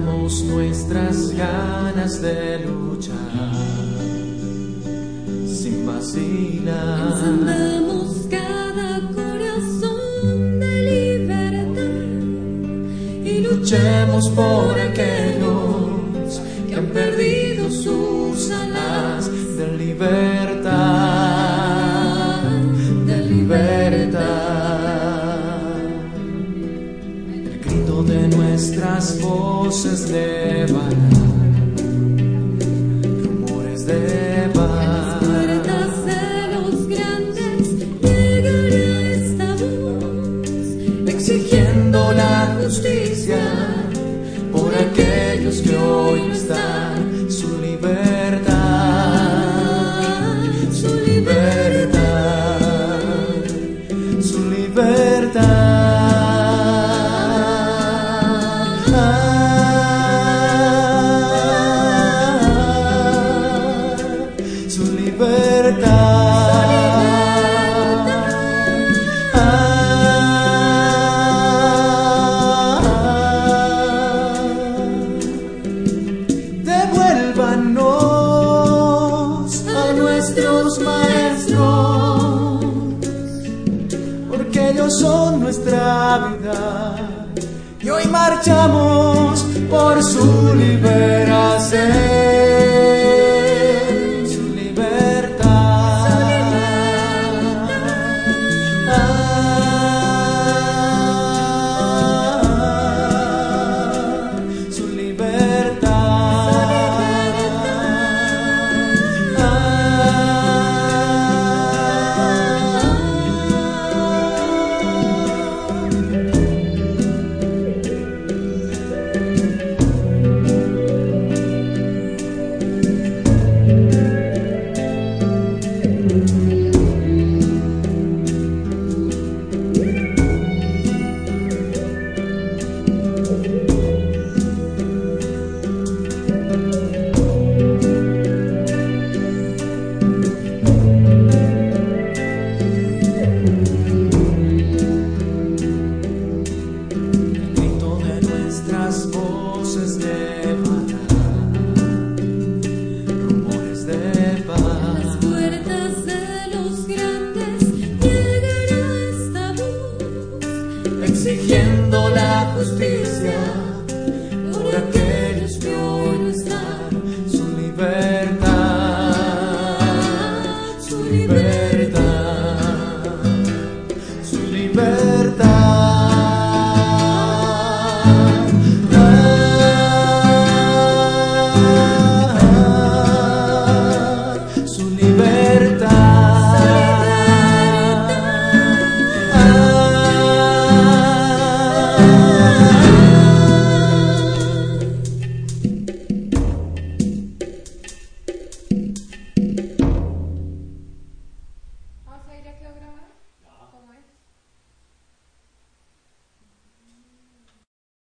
Nuestras ganas de luchar sin vacilar. Encendemos cada corazón de libertad y Luchemos por aquellos que han perdido sus alas de libertad, nuestras voces levantará rumores de paz. puertas de los grandes llegará esta voz exigiendo la justicia libertad, su Devuélvanos a nuestros maestros, porque ellos son nuestra vida. Y hoy marchamos por su liberación, exigiendo la justicia por aquellos que